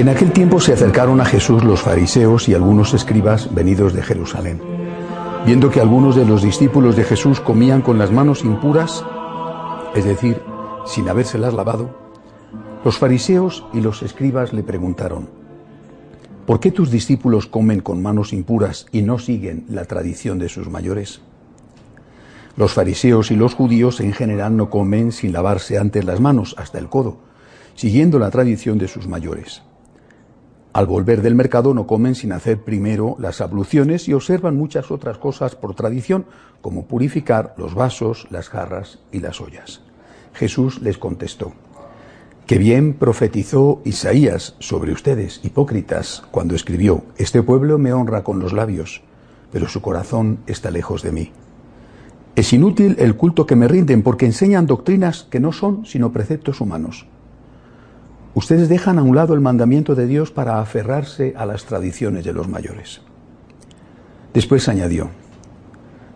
En aquel tiempo se acercaron a Jesús los fariseos y algunos escribas venidos de Jerusalén. Viendo que algunos de los discípulos de Jesús comían con las manos impuras, es decir, sin habérselas lavado, los fariseos y los escribas le preguntaron, ¿por qué tus discípulos comen con manos impuras y no siguen la tradición de sus mayores? Los fariseos y los judíos en general no comen sin lavarse antes las manos hasta el codo, siguiendo la tradición de sus mayores. Al volver del mercado no comen sin hacer primero las abluciones y observan muchas otras cosas por tradición, como purificar los vasos, las jarras y las ollas. Jesús les contestó, que bien profetizó Isaías sobre ustedes, hipócritas, cuando escribió, Este pueblo me honra con los labios, pero su corazón está lejos de mí. Es inútil el culto que me rinden porque enseñan doctrinas que no son sino preceptos humanos. Ustedes dejan a un lado el mandamiento de Dios para aferrarse a las tradiciones de los mayores. Después añadió,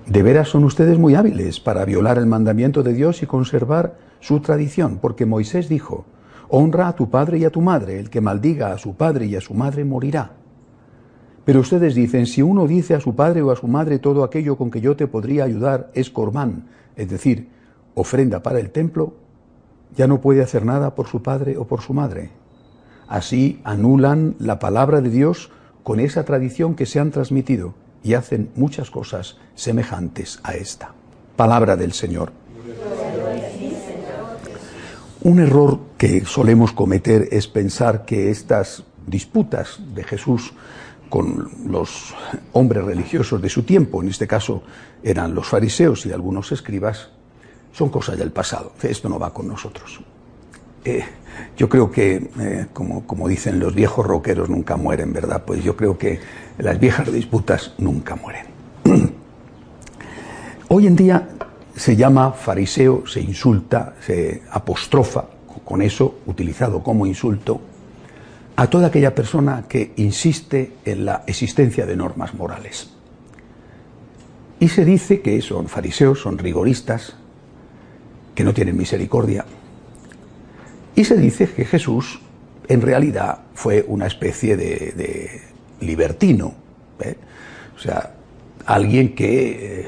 de veras son ustedes muy hábiles para violar el mandamiento de Dios y conservar su tradición, porque Moisés dijo, honra a tu padre y a tu madre, el que maldiga a su padre y a su madre morirá. Pero ustedes dicen, si uno dice a su padre o a su madre todo aquello con que yo te podría ayudar es corbán, es decir, ofrenda para el templo, ya no puede hacer nada por su padre o por su madre. Así anulan la palabra de Dios con esa tradición que se han transmitido y hacen muchas cosas semejantes a esta. Palabra del Señor. Un error que solemos cometer es pensar que estas disputas de Jesús con los hombres religiosos de su tiempo, en este caso eran los fariseos y algunos escribas, son cosas del pasado. Esto no va con nosotros. Eh, yo creo que, eh, como, como, dicen los viejos roqueros, nunca mueren, ¿verdad? Pues yo creo que las viejas disputas nunca mueren. Hoy en día se llama fariseo, se insulta, se apostrofa, con eso utilizado como insulto, a toda aquella persona que insiste en la existencia de normas morales. Y se dice que son fariseos, son rigoristas, que no tienen misericordia. Y se dice que Jesús en realidad fue una especie de, libertino, ¿eh? o sea, alguien que, eh,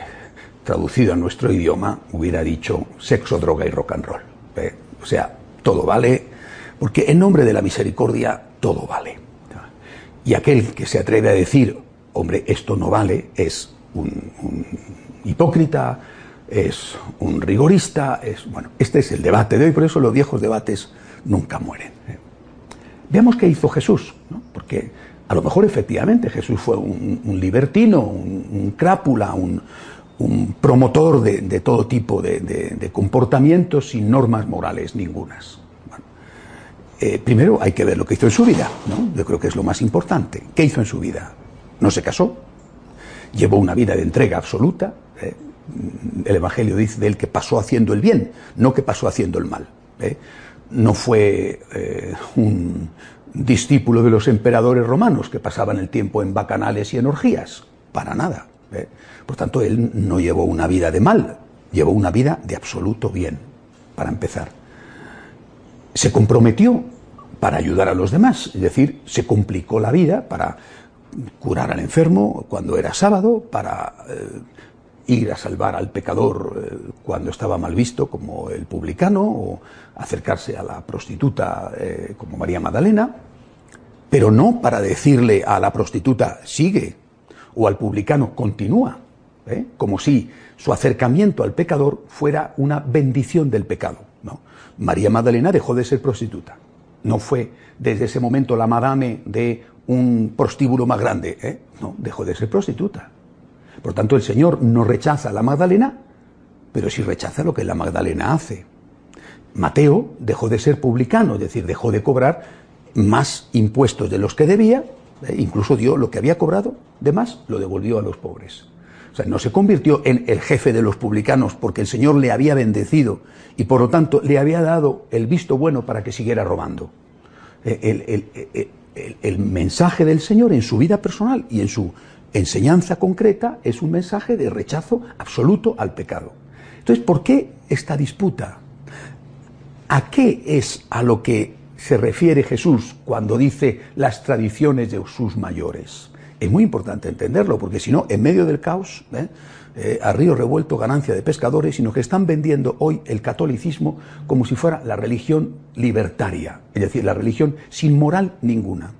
traducido a nuestro idioma, hubiera dicho sexo, droga y rock and roll. ¿eh? O sea, todo vale, porque en nombre de la misericordia todo vale. Y aquel que se atreve a decir, hombre, esto no vale, es un hipócrita, es un rigorista, es bueno, este es el debate de hoy, por eso los viejos debates nunca mueren. ¿eh? Veamos qué hizo Jesús, porque a lo mejor efectivamente Jesús fue un, libertino, un, crápula, un, promotor de, todo tipo de, comportamientos sin normas morales ningunas. Eh, primero hay que ver lo que hizo en su vida, ¿no? yo creo que es lo más importante. ¿Qué hizo en su vida? No se casó, llevó una vida de entrega absoluta, ¿eh? El Evangelio dice de él que pasó haciendo el bien, no que pasó haciendo el mal. ¿eh? No fue eh, un discípulo de los emperadores romanos que pasaban el tiempo en bacanales y en orgías, para nada. ¿eh? Por tanto, él no llevó una vida de mal, llevó una vida de absoluto bien, para empezar. Se comprometió para ayudar a los demás, es decir, se complicó la vida para curar al enfermo cuando era sábado, para ir a salvar al pecador eh, cuando estaba mal visto como el publicano o acercarse a la prostituta eh, como María Magdalena, pero no para decirle a la prostituta sigue o al publicano continúa, ¿eh? como si su acercamiento al pecador fuera una bendición del pecado. ¿no? María Magdalena dejó de ser prostituta. No fue desde ese momento la madame de un prostíbulo más grande, no, dejó de ser prostituta. Por tanto, el Señor no rechaza a la Magdalena, pero sí rechaza lo que la Magdalena hace. Mateo dejó de ser publicano, es decir, dejó de cobrar más impuestos de los que debía, eh, incluso dio lo que había cobrado de más, lo devolvió a los pobres. O sea, no se convirtió en el jefe de los publicanos porque el Señor le había bendecido y por lo tanto le había dado el visto bueno para que siguiera robando. Eh, el mensaje del Señor en su vida personal y en su enseñanza concreta es un mensaje de rechazo absoluto al pecado. Entonces, ¿por qué esta disputa? ¿A qué es a lo que se refiere Jesús cuando dice las tradiciones de sus mayores? Es muy importante entenderlo, porque si no, en medio del caos, ¿eh? Eh, a río revuelto ganancia de pescadores, sino que están vendiendo hoy el catolicismo como si fuera la religión libertaria, es decir, la religión sin moral ninguna.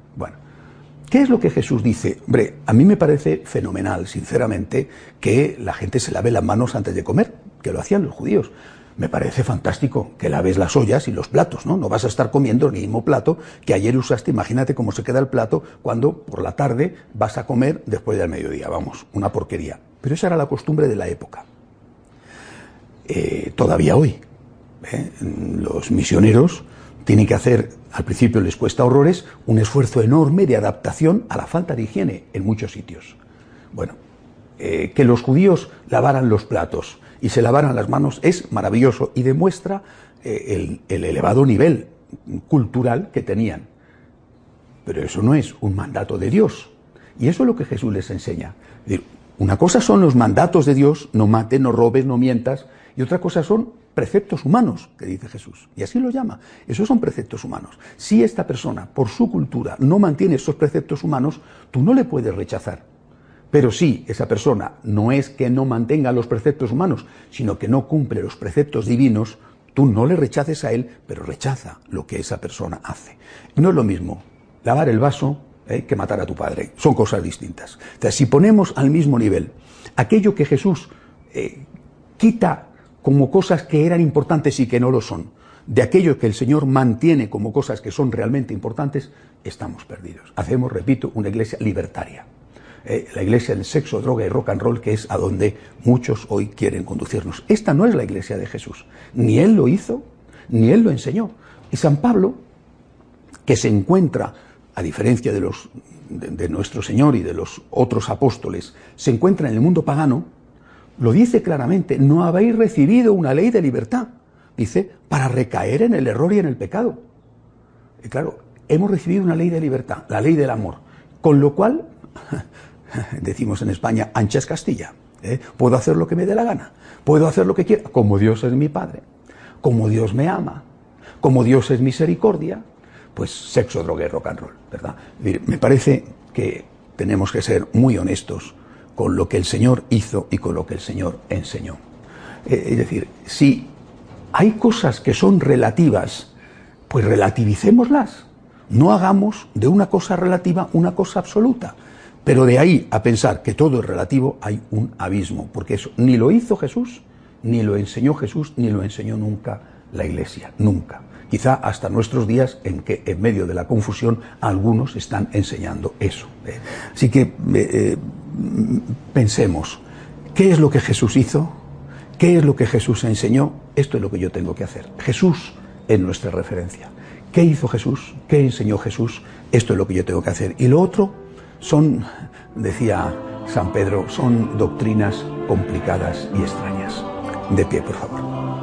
¿Qué es lo que Jesús dice? Hombre, a mí me parece fenomenal, sinceramente, que la gente se lave las manos antes de comer, que lo hacían los judíos me parece fantástico que laves las ollas y los platos, ¿no? No vas a estar comiendo el mismo plato que ayer usaste. Imagínate cómo se queda el plato cuando por la tarde vas a comer después del mediodía. Vamos, una porquería. Pero esa era la costumbre de la época. Eh, todavía hoy. ¿eh? Los misioneros tienen que hacer, al principio les cuesta horrores, un esfuerzo enorme de adaptación a la falta de higiene en muchos sitios. Bueno, eh, que los judíos lavaran los platos, y se lavaran las manos es maravilloso y demuestra eh, el, elevado nivel cultural que tenían. Pero eso no es un mandato de Dios. Y eso es lo que Jesús les enseña. Una cosa son los mandatos de Dios, no mates, no robes, no mientas, y otra cosa son preceptos humanos, que dice Jesús. Y así lo llama. Esos son preceptos humanos. Si esta persona, por su cultura, no mantiene esos preceptos humanos, tú no le puedes rechazar. Pero si esa persona no es que no mantenga los preceptos humanos, sino que no cumple los preceptos divinos, tú no le rechaces a él, pero rechaza lo que esa persona hace. No es lo mismo lavar el vaso eh, que matar a tu padre. Son cosas distintas. O si ponemos al mismo nivel aquello que Jesús eh, quita como cosas que eran importantes y que no lo son, de aquello que el Señor mantiene como cosas que son realmente importantes, estamos perdidos. Hacemos, repito, una iglesia libertaria. Eh, la iglesia del sexo, droga y rock and roll, que es a donde muchos hoy quieren conducirnos. Esta no es la iglesia de Jesús. Ni él lo hizo, ni él lo enseñó. Y San Pablo, que se encuentra, a diferencia de, los, de nuestro Señor y de los otros apóstoles, se encuentra en el mundo pagano, lo dice claramente, no habéis recibido una ley de libertad. Dice, para recaer en el error y en el pecado. Y claro, hemos recibido una ley de libertad, la ley del amor. Con lo cual, decimos en España, ancha es Castilla. ¿eh? Puedo hacer lo que me dé la gana. Puedo hacer lo que quiera, como Dios es mi Padre, como Dios me ama, como Dios es misericordia, pues sexo, droga y rock and roll, ¿verdad? Me parece que tenemos que ser muy honestos con lo que el Señor hizo y con lo que el Señor enseñó. Eh, es decir, si hay cosas que son relativas, pues relativicémoslas. No hagamos de una cosa relativa una cosa absoluta. Pero de ahí a pensar que todo es relativo hay un abismo, porque eso ni lo hizo Jesús, ni lo enseñó Jesús, ni lo enseñó nunca la Iglesia, nunca. Quizá hasta nuestros días en que en medio de la confusión algunos están enseñando eso. ¿eh? Así que eh, pensemos, ¿qué es lo que Jesús hizo? ¿Qué es lo que Jesús enseñó? Esto es lo que yo tengo que hacer. Jesús es nuestra referencia. ¿Qué hizo Jesús? ¿Qué enseñó Jesús? Esto es lo que yo tengo que hacer. Y lo otro son, decía San Pedro, son doctrinas complicadas y extrañas. De pie, por favor.